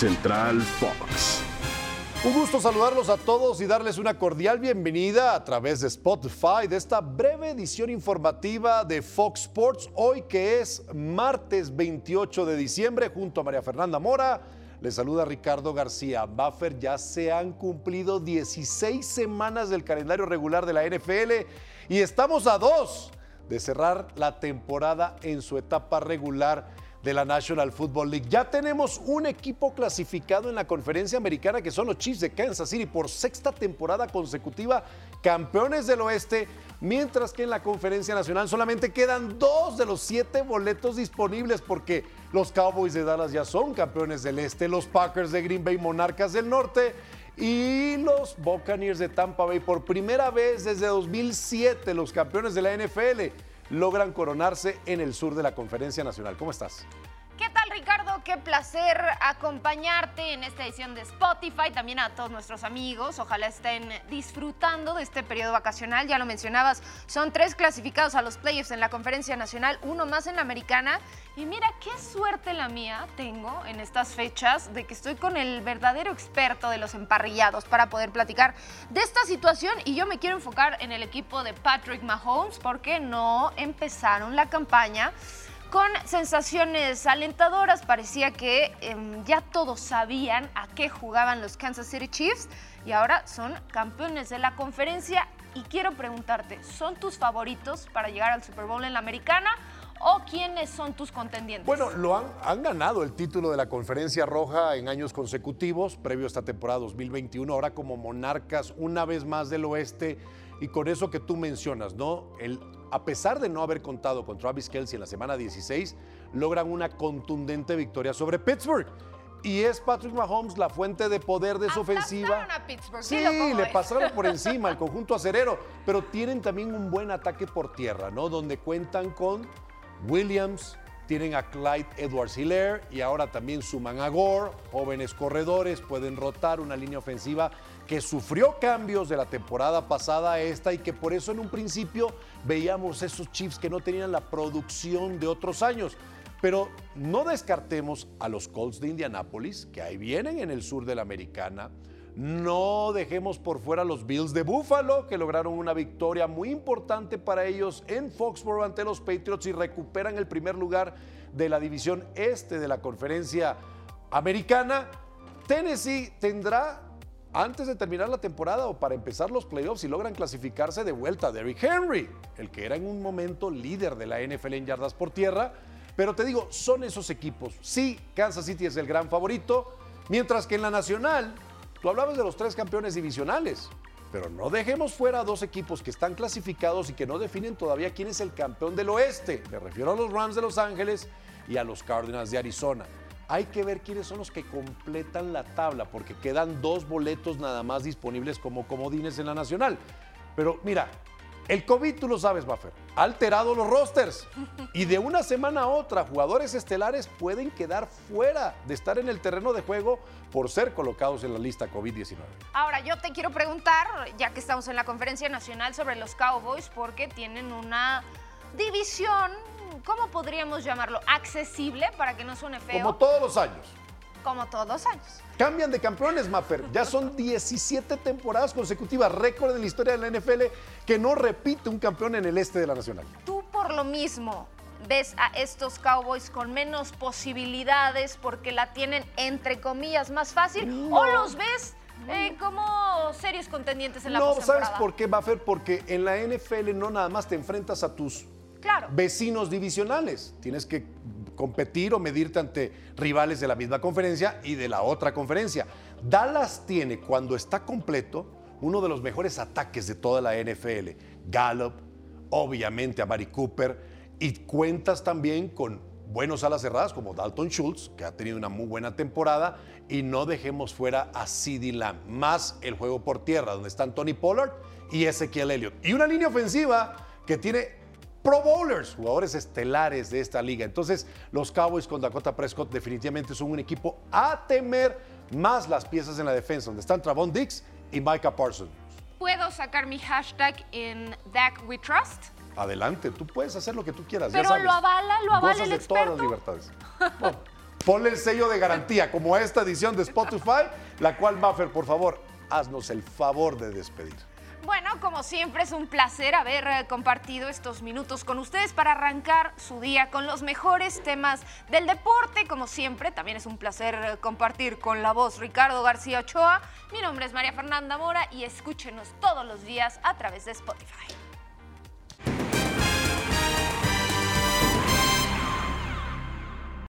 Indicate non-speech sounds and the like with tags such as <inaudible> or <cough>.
Central Fox. Un gusto saludarlos a todos y darles una cordial bienvenida a través de Spotify de esta breve edición informativa de Fox Sports, hoy que es martes 28 de diciembre, junto a María Fernanda Mora. Les saluda Ricardo García. Buffer, ya se han cumplido 16 semanas del calendario regular de la NFL y estamos a dos de cerrar la temporada en su etapa regular de la National Football League. Ya tenemos un equipo clasificado en la conferencia americana que son los Chiefs de Kansas City por sexta temporada consecutiva, campeones del oeste, mientras que en la conferencia nacional solamente quedan dos de los siete boletos disponibles porque los Cowboys de Dallas ya son campeones del este, los Packers de Green Bay Monarcas del norte y los Buccaneers de Tampa Bay por primera vez desde 2007, los campeones de la NFL logran coronarse en el sur de la Conferencia Nacional. ¿Cómo estás? ¿Qué placer acompañarte en esta edición de Spotify, también a todos nuestros amigos. Ojalá estén disfrutando de este periodo vacacional. Ya lo mencionabas, son tres clasificados a los playoffs en la Conferencia Nacional, uno más en la Americana. Y mira qué suerte la mía tengo en estas fechas de que estoy con el verdadero experto de los emparrillados para poder platicar de esta situación. Y yo me quiero enfocar en el equipo de Patrick Mahomes porque no empezaron la campaña con sensaciones alentadoras. Parecía que em, ya todos sabían a qué jugaban los Kansas City Chiefs y ahora son campeones de la conferencia. Y quiero preguntarte, ¿son tus favoritos para llegar al Super Bowl en la americana? ¿O quiénes son tus contendientes? Bueno, lo han, han ganado el título de la Conferencia Roja en años consecutivos, previo a esta temporada 2021, ahora como monarcas una vez más del oeste y con eso que tú mencionas, ¿no? El, a pesar de no haber contado con Travis Kelsey en la semana 16, logran una contundente victoria sobre Pittsburgh. Y es Patrick Mahomes la fuente de poder de su ofensiva. A Pittsburgh, Sí, le es. pasaron por <laughs> encima al conjunto acerero, pero tienen también un buen ataque por tierra, ¿no? Donde cuentan con Williams, tienen a Clyde Edwards Hilaire y ahora también suman a Gore, jóvenes corredores, pueden rotar una línea ofensiva que sufrió cambios de la temporada pasada a esta y que por eso en un principio veíamos esos Chiefs que no tenían la producción de otros años. Pero no descartemos a los Colts de Indianápolis, que ahí vienen en el sur de la Americana. No dejemos por fuera a los Bills de Buffalo, que lograron una victoria muy importante para ellos en Foxborough ante los Patriots y recuperan el primer lugar de la división este de la conferencia americana. Tennessee tendrá, antes de terminar la temporada o para empezar los playoffs, si logran clasificarse de vuelta a Derrick Henry, el que era en un momento líder de la NFL en yardas por tierra. Pero te digo, son esos equipos. Sí, Kansas City es el gran favorito, mientras que en la nacional, tú hablabas de los tres campeones divisionales, pero no dejemos fuera a dos equipos que están clasificados y que no definen todavía quién es el campeón del oeste. Me refiero a los Rams de Los Ángeles y a los Cardinals de Arizona. Hay que ver quiénes son los que completan la tabla, porque quedan dos boletos nada más disponibles como comodines en la nacional. Pero mira, el COVID, tú lo sabes, Buffer, ha alterado los rosters. Y de una semana a otra, jugadores estelares pueden quedar fuera de estar en el terreno de juego por ser colocados en la lista COVID-19. Ahora, yo te quiero preguntar, ya que estamos en la conferencia nacional, sobre los Cowboys, porque tienen una división, ¿cómo podríamos llamarlo? Accesible, para que no suene feo. Como todos los años. como todos los años. Cambian de campeones, Maffer. Ya son 17 temporadas consecutivas, récord en la historia de la NFL, que no repite un campeón en el este de la Nacional. Tú por lo mismo ves a estos Cowboys con menos posibilidades porque la tienen entre comillas más fácil o los ves eh, como serios contendientes en la No, ¿sabes por qué, Buffer? Porque en la NFL no nada más te enfrentas a tus Claro. vecinos divisionales. Tienes que competir o medirte ante rivales de la misma conferencia y de la otra conferencia. Dallas tiene, cuando está completo, uno de los mejores ataques de toda la NFL. Gallup, obviamente a Mari Cooper, y cuentas también con buenos alas cerradas como Dalton Schultz, que ha tenido una muy buena temporada, y no dejemos fuera a CeeDee Lamb, más el juego por tierra, donde están Tony Pollard y Ezequiel Elliott. Y una línea ofensiva que tiene Pro Bowlers, jugadores estelares de esta liga. Entonces, los Cowboys con Dakota Prescott definitivamente son un equipo a temer, más las piezas en la defensa, donde están Travon Dix y Micah Parsons. ¿Puedo sacar mi hashtag en Dak We Trust? Adelante, tú puedes hacer lo que tú quieras. ya Pero sabes. lo avala, lo avala Gozas el de todas las experto. libertades. Bueno, Ponle el sello de garantía, como a esta edición de Spotify, la cual, Maffer, por favor, haznos el favor de despedir. Bueno, como siempre es un placer haber eh, compartido estos minutos con ustedes para arrancar su día con los mejores temas del deporte. Como siempre, también es un placer eh, compartir con la voz Ricardo García Ochoa. Mi nombre es María Fernanda Mora y escúchenos todos los días a través de Spotify.